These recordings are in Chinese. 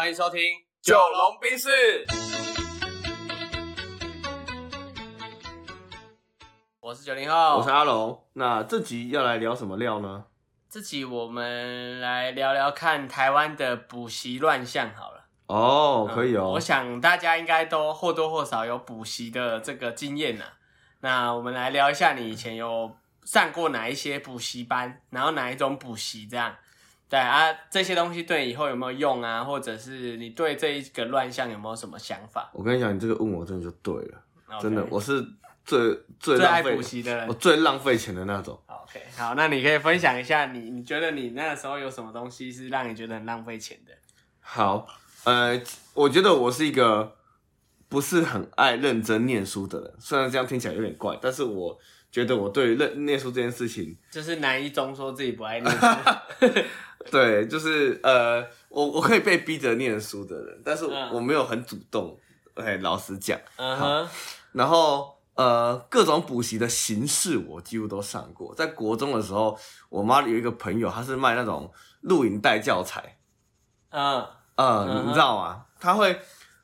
欢迎收听《九龙冰室，我是九零后，我是阿龙。那这集要来聊什么料呢？这集我们来聊聊看台湾的补习乱象好了。哦，嗯可以哦我。想大家应该都或多或少有补习的这个经验呐。那我们来聊一下，你以前有上过哪一些补习班，然后哪一种补习这样？对啊，这些东西对你以后有没有用啊？或者是你对这一个乱象有没有什么想法？我跟你讲，你这个问我真的就对了真的，我是最最最爱补习的人我。最浪费钱的那种。OK，好，那你可以分享一下你你觉得你那个时候有什么东西是让你觉得很浪费钱的？好，呃，我觉得我是一个不是很爱认真念书的人，虽然这样听起来有点怪，但是我觉得我对认念书这件事情，就是南一中说自己不爱念书，对，就是呃，我我可以被逼着念书的人，但是嗯我没有很主动。哎，老实讲，嗯哼，然后呃，各种补习的形式我几乎都上过。在国中的时候，我妈有一个朋友，他是卖那种录影带教材，嗯，呃，嗯你知道吗？他会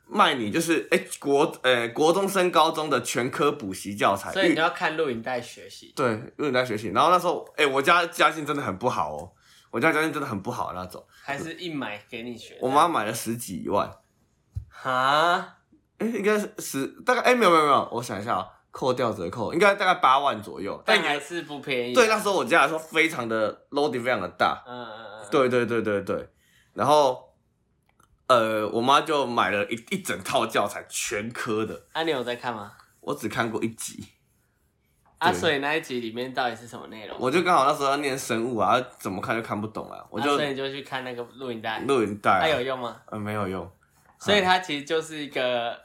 卖你就是哎、国呃国中升高中的全科补习教材，所以你要看录影带学习。对录影带学习。然后那时候哎、我家家境真的很不好哦，我家家境真的很不好那种。还是硬买给你学？我妈买了十几万，哈，哎、应该是十大概哎、没有没有没有，我想一下啊、扣掉折扣应该大概八万左右，但还是不便宜。对，那时候我家来说非常的 loading 非常的大，嗯嗯嗯，对对对对对，然后呃，我妈就买了一一整套教材，全科的，啊，你有在看吗？我只看过一集，啊，对所以那一集里面到底是什么内容？我就刚好那时候要念生物啊，怎么看就看不懂啊，我啊就所以你就去看那个录影带，录影带、它有啊，用吗？呃，没有用，所以它其实就是一个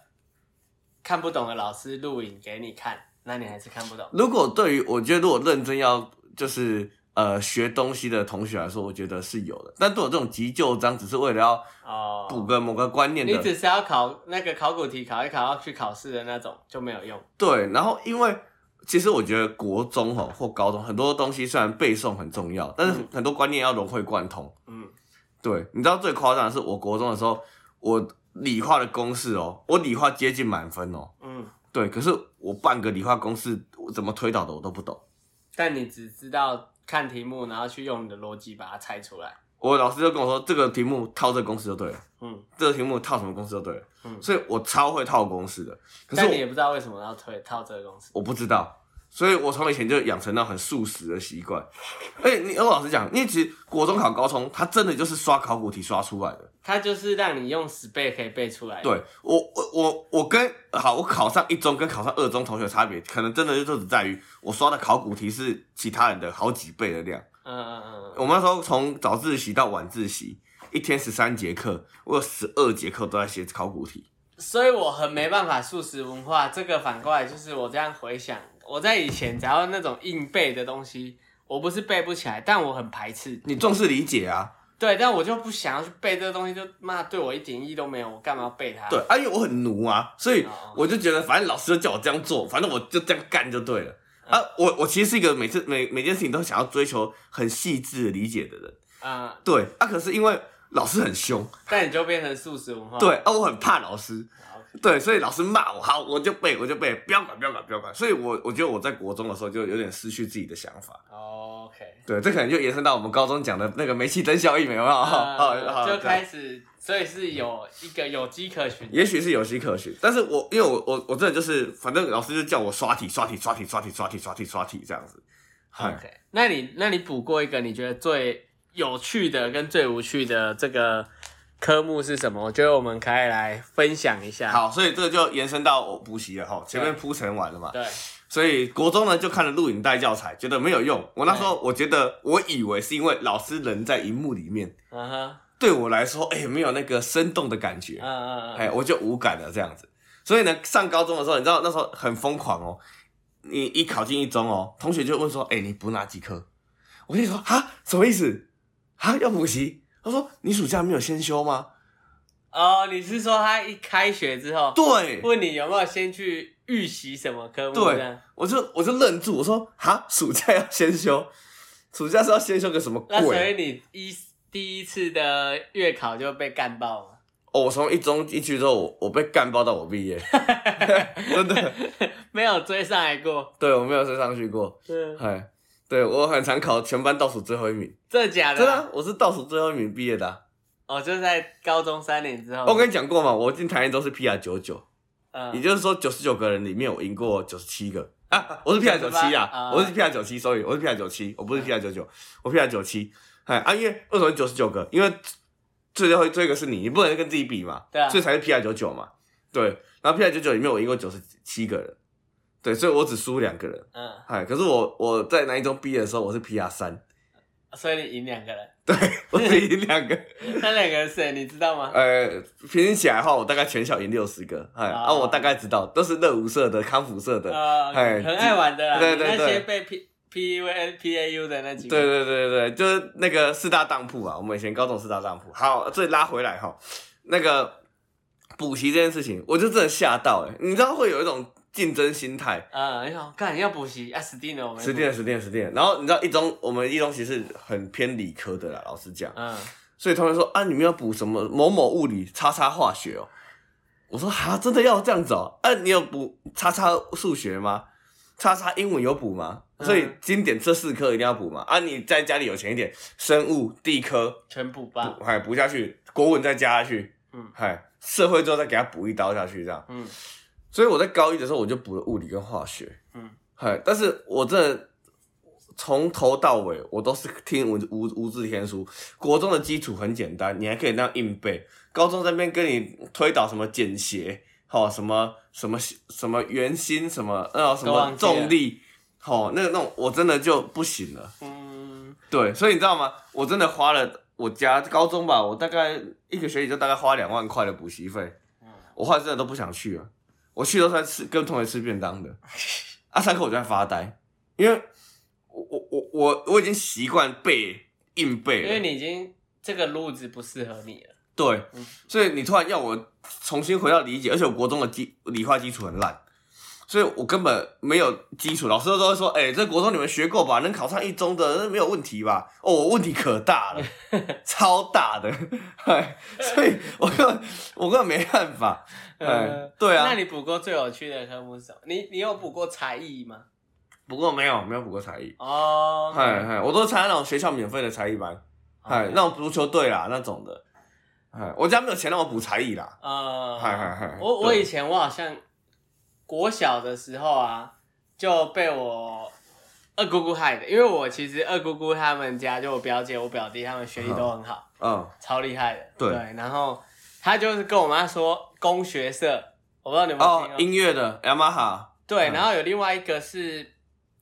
看不懂的老师录影给你看，那你还是看不懂。如果对于我觉得如果认真要就是呃学东西的同学来说，我觉得是有的，但对我这种急救章只是为了要哦，补个某个观念的，你只是要考那个考古题，考一考要去考试的那种就没有用。对，然后因为其实我觉得国中哈或高中很多东西虽然背诵很重要，但是嗯很多观念要融会贯通。嗯，对，你知道最夸张的是，我国中的时候，我理化的公式哦，我理化接近满分哦，嗯，对，可是我半个理化公式我怎么推导的我都不懂。但你只知道看题目，然后去用你的逻辑把它猜出来。我老师就跟我说，这个题目套这个公式就对了，嗯，这个题目套什么公式就对了，嗯所以我超会套公式的。可是但你也不知道为什么要推套这个公式。我不知道，所以我从以前就养成那很素食的习惯。而且你，我老实讲，因为其实国中考高中，它真的就是刷考古题刷出来的。它就是让你用十倍可以背出来。，对我，我，我，我跟好，我考上一中跟考上二中同学的差别，可能真的就只在于我刷的考古题是其他人的好几倍的量。嗯嗯嗯我们那时候从早自习到晚自习，一天十三节课，我有十二节课都在写考古题。嗯，所以我很没办法素食文化。这个反过来就是我这样回想，我在以前只要那种硬背的东西，我不是背不起来，但我很排斥。你重视理解啊？对，但我就不想要去背这个东西，就妈对我一点意义都没有，我干嘛要背它？对，啊，因为我很奴啊，所以哦我就觉得，反正老师就叫我这样做，反正我就这样干就对了。啊，我我其实是一个每次每每件事情都想要追求很细致的理解的人。啊，对，啊，可是因为老师很凶，但你就变成素食文化。对，啊，我很怕老师，好，对，所以老师骂我，好，我就背，我就背，不要管，不要管，不要管。所以我我觉得我在国中的时候就有点失去自己的想法。OK，对，这可能就延伸到我们高中讲的那个煤气灯效应，有没有？好好好，就对开始，所以是有一个有迹可循。也许是有迹可循，但是我因为我我我真的就是，反正老师就叫我刷题刷题刷题刷题刷题刷题刷题这样子。嗨 OK，那你那你补过一个你觉得最有趣的跟最无趣的这个科目是什么？我觉得我们可以来分享一下。，好，所以这个就延伸到我补习了哈，前面铺陈完了嘛，对，所以国中呢就看了录影带教材，觉得没有用。我那时候我觉得我以为是因为老师人在荧幕里面，嗯哼，对我来说，哎、没有那个生动的感觉，嗯嗯哎、嗯，我就无感了这样子。所以呢，上高中的时候，你知道那时候很疯狂哦。你一考进一中哦，同学就问说：“哎、你补哪几科？”我跟你说：“啊，什么意思？啊，要补习？”他说：“你暑假没有先修吗哦，你是说他一开学之后？”对，问你有没有先去预习什么科目？对我就我就愣住，我说：“哈，暑假要先修？暑假是要先修个什么那所？”以你一第一次的月考就被干爆了。哦，我从一中一去之后，我我被干爆到我毕业，真的，没有追上来过。对我没有追上去过，嗯，哎，对我很常考全班倒数最后一名，真的假的？真的啊、我是倒数最后一名毕业的啊、哦，就是在高中三年之后。我跟你讲过嘛，我进台联都是 PR 九九，嗯，也就是说九十九个人里面我赢过九十七个。啊，我是 PR 九七98啊啊，我是 PR 九七，sorry，我是 PR 九七，我不是 PR 九九，我 PR 九七，哎啊，因为为什么九十九个？因为最后最后一个是你，你不能跟自己比嘛，对啊。所以才是 PR 九九嘛，对，然后 PR 九九里面我赢过九十七个人，对，所以我只输两个人，嗯，哎，可是我我在南一中毕业的时候我是 PR 三，所以你赢两个人，对我只赢两个，那两个人是谁？你知道吗？呃，平均起来的话，我大概全校赢六十个，哎，哦啊，我大概知道都是乐舞社的、康复社的，哦，哎很爱玩的啦。对对你那些被 P P U N P A U 的那几个。对对对对对，就是那个四大当铺啊，我们以前高中四大当铺。好，这里拉回来哈，那个补习这件事情，我就真的吓到哎、你知道会有一种竞争心态，嗯，你好，干你要补习啊，死定了，我们死定了，死定了，死定了，然后你知道一中我们一中其实很偏理科的啦，老实讲，嗯，所以同学说啊，你们要补什么某某物理叉叉化学哦，我说哈，真的要这样子哦，啊，你有补叉叉数学吗？叉叉英文有补吗？嗯所以经典这四科一定要补嘛？啊，你在家里有钱一点，生物、地科全补吧。补，还补下去，国文再加下去，嗯嗨，社会之后再给他补一刀下去，这样。嗯所以我在高一的时候我就补了物理跟化学，嗯，嗨，但是我真的从头到尾我都是听无无无字天书。国中的基础很简单，你还可以那样硬背。高中这边跟你推导什么简谐，好什么什么什么圆心什么呃什么重力，好那个那种我真的就不行了。嗯，对，所以你知道吗？我真的花了我家高中吧，我大概一个学期就大概花两万块的补习费。我后来真的都不想去了，我去都是在吃跟同学吃便当的，啊，上课我就在发呆，因为我我我我我已经习惯背硬背了，因为你已经这个路子不适合你了。对嗯，所以你突然要我重新回到理解，而且我国中的基理化基础很烂，所以我根本没有基础。老师都会说：“哎、这国中你们学过吧？能考上一中的那没有问题吧？”哦，我问题可大了，超大的，哎，所以我根本我根本没办法，对啊。那，你补过最有趣的科目是什么？你你有补过才艺吗？不过没有没有补过才艺，哦，嗨嗨，我都参加那种学校免费的才艺班，嗨，那种足球队啦那种的，哎，我家没有钱让我补才艺啦，呃，嗨嗨嗨我我以前我好像国小的时候啊，就被我二姑姑害的，因为我其实二姑姑他们家就我表姐、我表弟他们学历都很好，嗯，超厉害的。对然后他就是跟我妈说工学社，我不知道你有没有听哦过。，音乐的雅马哈，对，嗯然后有另外一个是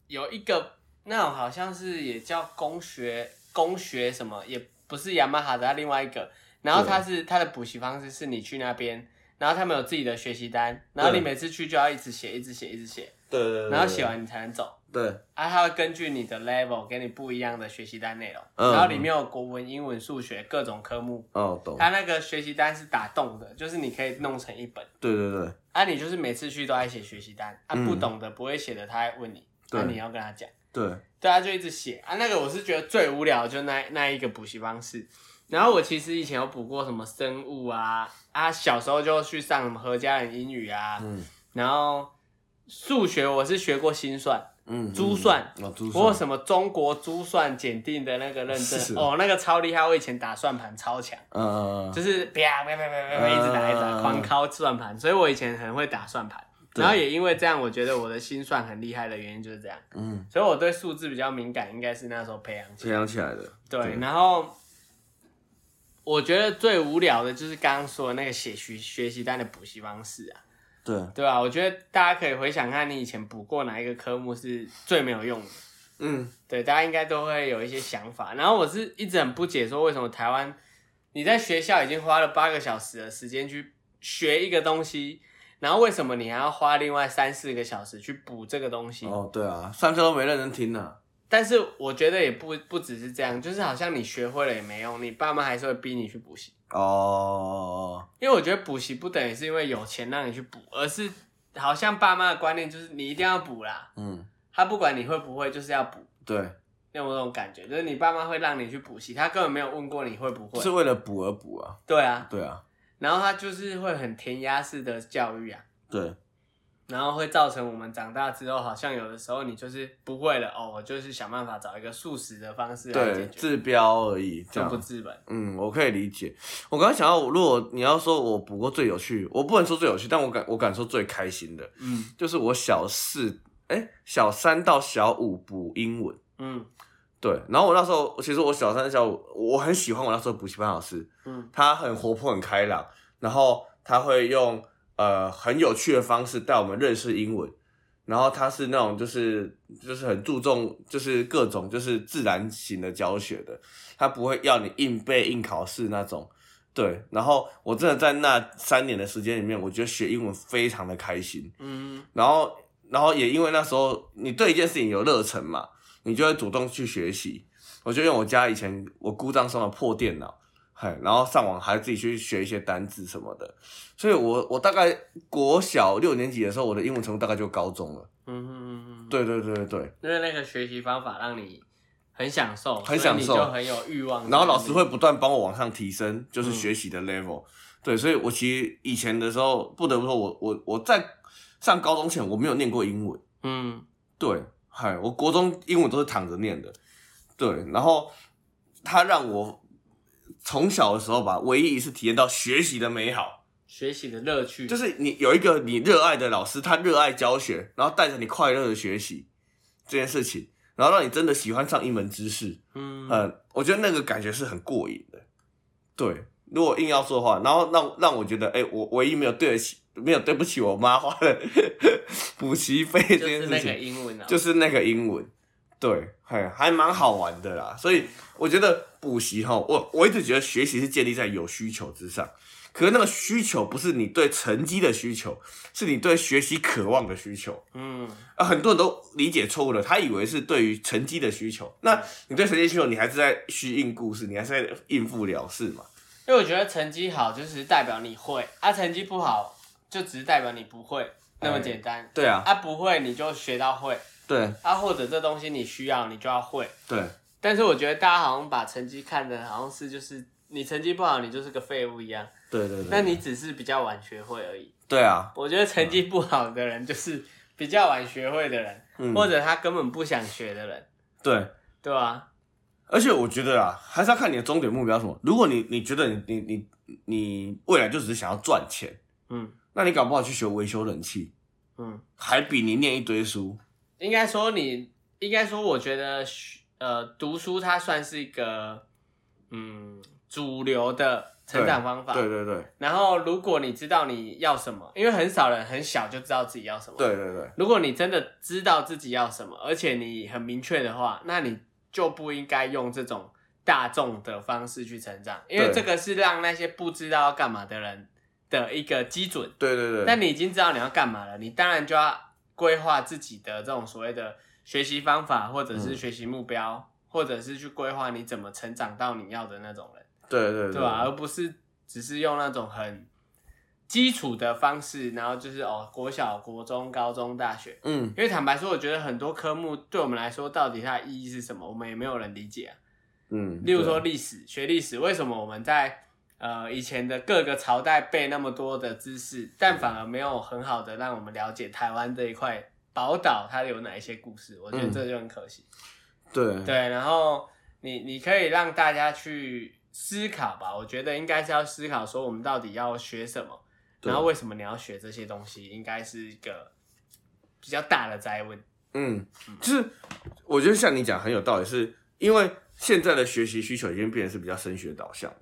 有一个那种好像是也叫工学工学什么，也不是雅马哈的，它另外一个。然后它是它的补习方式是你去那边，然后他们有自己的学习单，然后你每次去就要一直写，一直写，一直写，对对对，然后写完你才能走。对，啊，它会根据你的 level 给你不一样的学习单内容，嗯。然后里面有国文、英文、数学各种科目。哦，懂，它那个学习单是打洞的，就是你可以弄成一本。对对对，啊，你就是每次去都爱写学习单，啊，嗯。不懂的不会写的，他还问你，对。那、你要跟他讲，对，对他，就一直写。啊。那个我是觉得最无聊，就那那一个补习方式。然后我其实以前有补过什么生物啊，啊，小时候就去上什么何家人英语啊，嗯。然后数学我是学过心算，嗯，珠算嗯哦，珠我有算，什么中国珠算检定的那个认是证，哦，那个超厉害，我以前打算盘超强。嗯嗯嗯，就是啪啪啪啪啪啪一直打一直打，嗯狂敲算盘，所以我以前很会打算盘。然后也因为这样，我觉得我的心算很厉害的原因就是这样，嗯，所以我对数字比较敏感，应该是那时候培养起培。养起来的，对，然后我觉得最无聊的就是刚刚说的那个写学学习单的补习方式啊，对，对吧、我觉得大家可以回想看你以前补过哪一个科目是最没有用的。嗯，对，大家应该都会有一些想法。然后我是一直很不解，说为什么台湾你在学校已经花了八个小时的时间去学一个东西，然后为什么你还要花另外三四个小时去补这个东西？哦，对啊，上课都没认真听呢，但是我觉得也不不只是这样，就是好像你学会了也没用，你爸妈还是会逼你去补习。哦，因为我觉得补习不等于是因为有钱让你去补，而是好像爸妈的观念就是你一定要补啦，嗯，他不管你会不会，就是要补。对，你有没有这种感觉？就是你爸妈会让你去补习，他根本没有问过你会不会。是为了补而补啊，对啊，对啊，然后他就是会很填鸭式的教育啊，对然后会造成我们长大之后，好像有的时候你就是不会了哦，我就是想办法找一个素食的方式来对，解决，治标而已，这就不样。治本。嗯，我可以理解。我刚刚想到，如果你要说我补过最有趣，我不能说最有趣，但我敢我敢说最开心的，嗯就是我小四，哎、小三到小五补英文。嗯对，然后我那时候其实我小三小五，我很喜欢我那时候补习班老师，嗯他很活泼很开朗，然后他会用呃很有趣的方式带我们认识英文，然后他是那种就是就是很注重就是各种就是自然型的教学的，他不会要你硬背硬考试那种。对，然后我真的在那三年的时间里面，我觉得学英文非常的开心。嗯然后，然后也因为那时候你对一件事情有热忱嘛，你就会主动去学习。我就用我家以前我姑丈送的破电脑，嘿，然后上网还自己去学一些单字什么的。所以我我大概国小六年级的时候，我的英文程度大概就高中了。嗯嗯嗯嗯，对对对对对。因为那个学习方法让你很享受，很享受就很有欲望。然后老师会不断帮我往上提升，就是嗯学习的 level。对，所以我其实以前的时候，不得不说我我我在上高中前我没有念过英文。嗯对，嗨，我国中英文都是躺着念的，对，然后他让我从小的时候吧，唯一一次体验到学习的美好，学习的乐趣。就是你有一个你热爱的老师，他热爱教学，然后带着你快乐的学习这件事情，然后让你真的喜欢上一门知识，嗯。呃，我觉得那个感觉是很过瘾的。对，如果硬要说的话，然后让让我觉得，哎、我唯一没有对得起，没有对不起我妈花的 补习费这件事就是那个情，英文啊，就是那个英文，对，还还蛮好玩的啦。所以我觉得补习哈，我我一直觉得学习是建立在有需求之上，可是那个需求不是你对成绩的需求，是你对学习渴望的需求。嗯啊，很多人都理解错误了，他以为是对于成绩的需求。那你对成绩需求，你还是在虚应故事，你还是在应付了事嘛？因为我觉得成绩好就是代表你会，啊，成绩不好就只是代表你不会，那么简单。对啊，啊，不会你就学到会，对啊，或者这东西你需要你就要会。对但是我觉得大家好像把成绩看的好像是就是你成绩不好你就是个废物一样，对对对，那你只是比较晚学会而已。对啊，我觉得成绩不好的人就是比较晚学会的人，嗯，或者他根本不想学的人，对。对啊？而且我觉得啊，还是要看你的终点目标什么。如果你你觉得你你你你未来就只是想要赚钱，嗯那你搞不好去学维修冷气，嗯，还比你念一堆书。应该说你应该说，我觉得学呃读书它算是一个嗯主流的成长方法。对对对然后如果你知道你要什么，因为很少人很小就知道自己要什么。对对对如果你真的知道自己要什么，而且你很明确的话，那你就不应该用这种大众的方式去成长，因为对这个是让那些不知道要干嘛的人的一个基准。对对对。但你已经知道你要干嘛了，你当然就要规划自己的这种所谓的学习方法，或者是嗯。学习目标，或者是去规划你怎么成长到你要的那种人，对对对。吧、而不是只是用那种很基础的方式，然后就是哦，国小、国中、高中、大学。嗯。因为坦白说，我觉得很多科目对我们来说，到底它的意义是什么，我们也没有人理解啊。嗯，例如说历史，学历史，为什么我们在呃以前的各个朝代背那么多的知识，但反而没有很好的让我们了解台湾这一块宝岛它有哪一些故事？我觉得嗯这就很可惜。对对，然后你你可以让大家去思考吧，我觉得应该是要思考说我们到底要学什么，然后为什么你要学这些东西，应该是一个比较大的灾问。嗯，就是我觉得像你讲很有道理，是因为现在的学习需求已经变成是比较升学导向，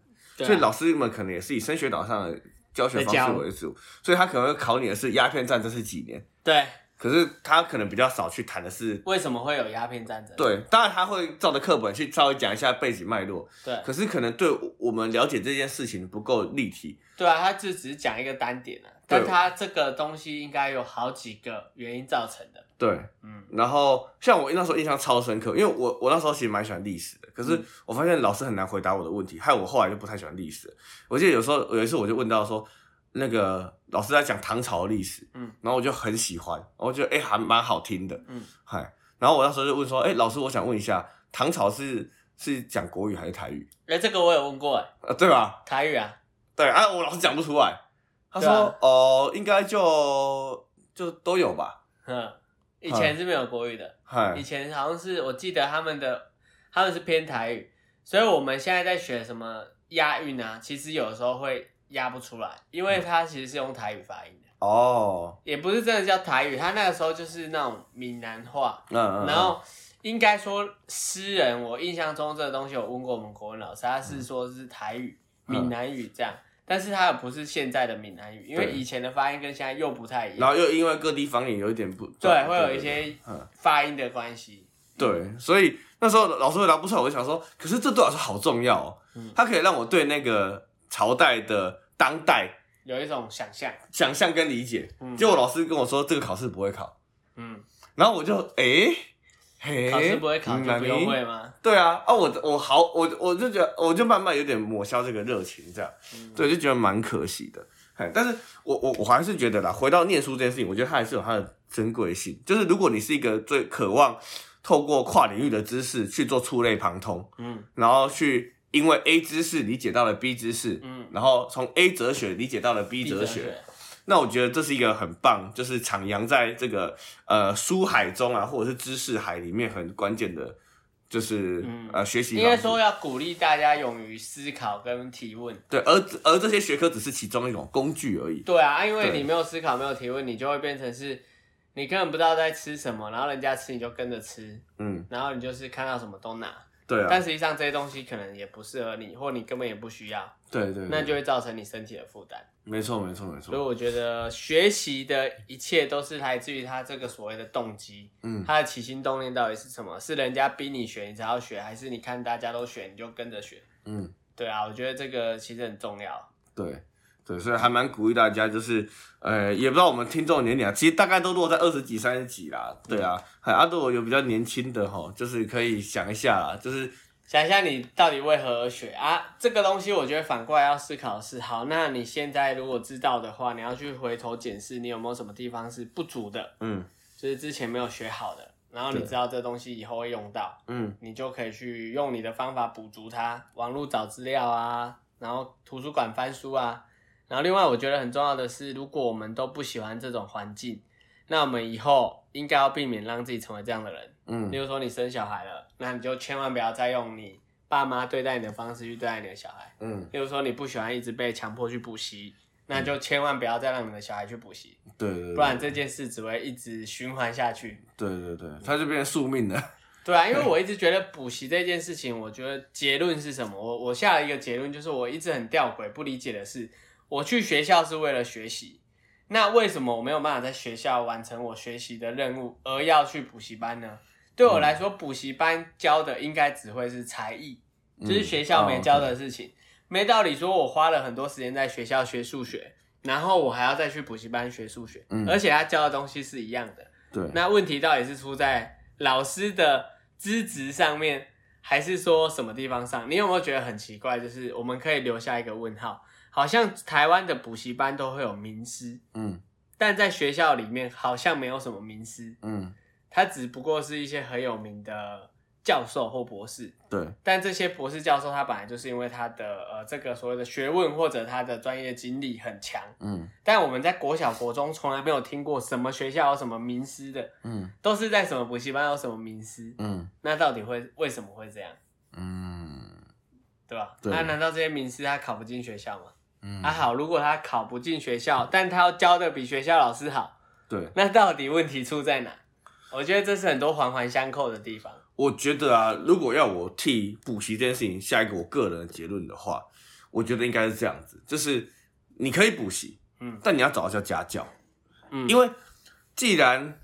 所以老师们可能也是以升学导向的教学方式为主，所以他可能会考你的是鸦片战争是几年，对，可是他可能比较少去谈的是。为什么会有鸦片战争？对，当然他会照着课本去稍微讲一下背景脉络，对可是可能对我们了解这件事情不够立体。对啊，他就只是讲一个单点啊，但他这个东西应该有好几个原因造成的。对，嗯，然后像我那时候印象超深刻，因为我我那时候其实蛮喜欢历史的，可是嗯我发现老师很难回答我的问题，害我后来就不太喜欢历史。我记得有时候有一次我就问到说，那个老师在讲唐朝的历史，嗯，然后我就很喜欢，我觉得哎、还蛮好听的，嗯，嗨，然后我那时候就问说，哎、老师，我想问一下，唐朝是是讲国语还是台语？哎、这个我有问过，哎，啊，对吧？台语啊，对啊，我老师讲不出来。他说哦，应该就就都有吧。嗯，以前是没有国语的，嗨以，前好像是我记得他们的他们是偏台语，所以我们现在在学什么押韵啊，其实有时候会押不出来，因为他其实是用台语发音的，哦，也不是真的叫台语，他那个时候就是那种闽南话，嗯嗯，然后应该说诗人，我印象中这个东西有问过我们国文老师，他是说是台语、嗯闽南语这样，但是它也不是现在的闽南语，因为对。以前的发音跟现在又不太一样。然样，后又因为各地方言有一点不，对，会有一些嗯。发音的关系。对，所以那时候老师回答不出来，我就想说，可是这对我来说好重要哦，嗯。它可以让我对那个朝代的当代有一种想象，想象跟理解。嗯结果老师跟我说这个考试不会考，嗯，然后我就诶，嘿，考试不会考嗯就不用。会吗？对啊，啊我我好我我就觉得我就慢慢有点抹消这个热情，这样，嗯对，就觉得蛮可惜的。哎，但是我我我还是觉得啦，回到念书这件事情，我觉得它还是有它的珍贵性。就是如果你是一个最渴望透过跨领域的知识去做触类旁通，嗯然后去因为 A 知识理解到了 B 知识，嗯，然后从 A 哲学理解到了 B 哲学，那我觉得这是一个很棒，就是徜徉在这个呃书海中啊，或者是知识海里面很关键的，就是、嗯呃学习应该说要鼓励大家勇于思考跟提问。对，而而这些学科只是其中一种工具而已。对啊，因为你没有思考，没有提问，你就会变成是，你根本不知道在吃什么，然后人家吃你就跟着吃，嗯，然后你就是看到什么都拿，对啊，但实际上这些东西可能也不适合你，或你根本也不需要，对对对，那就会造成你身体的负担。没错没错没错所以，我觉得学习的一切都是来自于他这个所谓的动机，嗯他的起心动念到底是什么？是人家逼你学你才要学，还是你看大家都学你就跟着学？嗯，对啊，我觉得这个其实很重要。对。对，所以还蛮鼓励大家，就是，呃，也不知道我们听众的年龄啊，其实大概都落在二十几、三十几啦，对啊，还阿杜有比较年轻的哈，就是可以想一下啦，就是想一下你到底为何而学啊？这个东西我觉得反过来要思考是，好，那你现在如果知道的话，你要去回头检视你有没有什么地方是不足的，嗯就是之前没有学好的，然后你知道这东西以后会用到，嗯你就可以去用你的方法补足它，网络找资料啊，然后图书馆翻书啊。然后另外我觉得很重要的是，如果我们都不喜欢这种环境，那我们以后应该要避免让自己成为这样的人。嗯例如说你生小孩了，那你就千万不要再用你爸妈对待你的方式去对待你的小孩。嗯，例如说你不喜欢一直被强迫去补习，那就千万不要再让你的小孩去补习，对对对，不然这件事只会一直循环下去。对对对，他就变成宿命了。对啊，因为我一直觉得补习这件事情，我觉得结论是什么？我我下了一个结论，就是我一直很吊诡、不理解的是，我去学校是为了学习，那为什么我没有办法在学校完成我学习的任务，而要去补习班呢？对我来说，补习班教的应该只会是才艺，就是学校没教的事情。没道理说我花了很多时间在学校学数学，然后我还要再去补习班学数学，嗯而且他教的东西是一样的。对，那问题到底是出在老师的资质上面，还是说什么地方上？你有没有觉得很奇怪？就是我们可以留下一个问号，好像台湾的补习班都会有名师，嗯。但在学校里面好像没有什么名师，嗯，他只不过是一些很有名的教授或博士。对，但这些博士教授，他本来就是因为他的呃这个所谓的学问或者他的专业经历很强，嗯。但我们在国小国中从来没有听过什么学校有什么名师的，嗯。都是在什么补习班有什么名师，嗯。那到底会为什么会这样，嗯。对吧？对。那难道这些名师他考不进学校吗？嗯，啊好，如果他考不进学校，但他要教的比学校老师好，对，那到底问题出在哪？我觉得这是很多环环相扣的地方。我觉得啊，如果要我替补习这件事情下一个我个人的结论的话，我觉得应该是这样子，就是你可以补习，嗯但你要找到叫家教，嗯，因为既然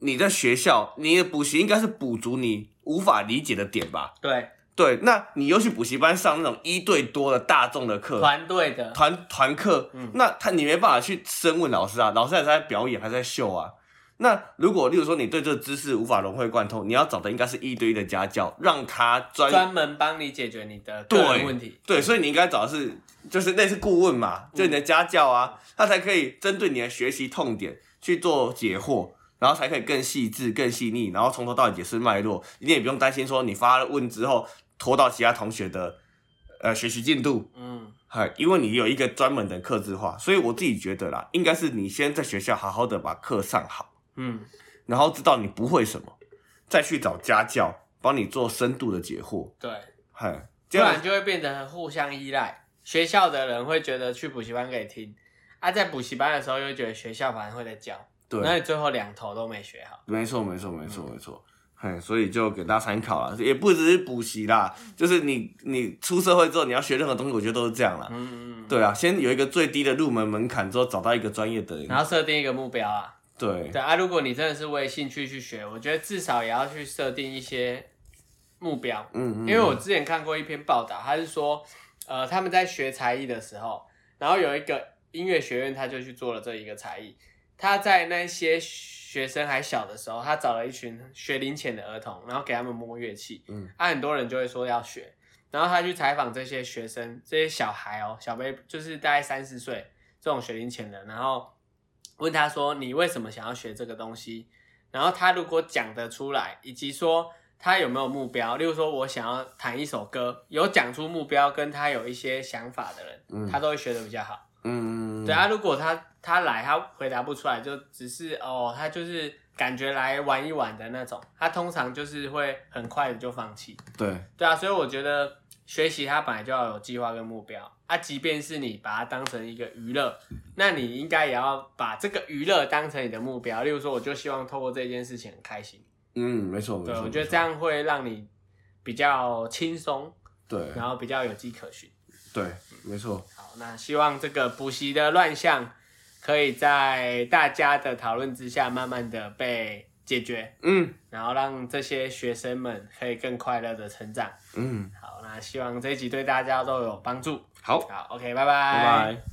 你在学校，你的补习应该是补足你无法理解的点吧？对对，那你又去补习班上那种一对多的大众的课，团队的，团团课，嗯那他你没办法去深问老师啊，老师还是在表演，还是在秀啊。那如果例如说你对这个知识无法融会贯通，你要找的应该是一对一的家教，让他专专门帮你解决你的个人问题。对，所以你应该找的是就是类似顾问嘛，就你的家教啊，他才可以针对你的学习痛点去做解惑，然后才可以更细致、更细腻，然后从头到尾解释脉络，你也不用担心说你发问之后拖到其他同学的呃学习进度。嗯，嗨，因为你有一个专门的课制化，所以我自己觉得啦，应该是你先在学校好好的把课上好，嗯，然后知道你不会什么，再去找家教帮你做深度的解惑。对，嗨，不这样然就会变得互相依赖。学校的人会觉得去补习班可以听，啊，在补习班的时候又觉得学校反而会在教，那，你最后两头都没学好。没错，没错，没错，没错。嘿，所以就给大家参考了，也不只是补习啦，就是你你出社会之后，你要学任何东西，我觉得都是这样啦。嗯嗯，对啊，先有一个最低的入门门槛，之后找到一个专业的人。然后设定一个目标啊。对，对啊，如果你真的是为兴趣去学，我觉得至少也要去设定一些目标。嗯嗯，因为我之前看过一篇报道，他是说，呃，他们在学才艺的时候，然后有一个音乐学院，他就去做了这一个才艺。他在那些学生还小的时候，他找了一群学龄前的儿童，然后给他们摸乐器。嗯，啊，很多人就会说要学，然后他去采访这些学生，这些小孩哦，小 baby 就是大概三四岁这种学龄前的，然后问他说：“你为什么想要学这个东西？”然后他如果讲得出来，以及说他有没有目标，例如说我想要弹一首歌，有讲出目标跟他有一些想法的人，嗯他都会学的比较好。嗯，对啊，如果他他来他回答不出来，就只是哦，他就是感觉来玩一玩的那种，他通常就是会很快的就放弃。对，对啊，所以我觉得学习他本来就要有计划跟目标啊，即便是你把它当成一个娱乐，那你应该也要把这个娱乐当成你的目标。例如说，我就希望透过这件事情很开心，嗯，没错，没对错，我觉得这样会让你比较轻松，对然后比较有迹可循。对，没错，好，那希望这个补习的乱象可以在大家的讨论之下，慢慢的被解决，嗯然后让这些学生们可以更快乐的成长。嗯，好，那希望这一集对大家都有帮助。好，好，OK，拜拜拜。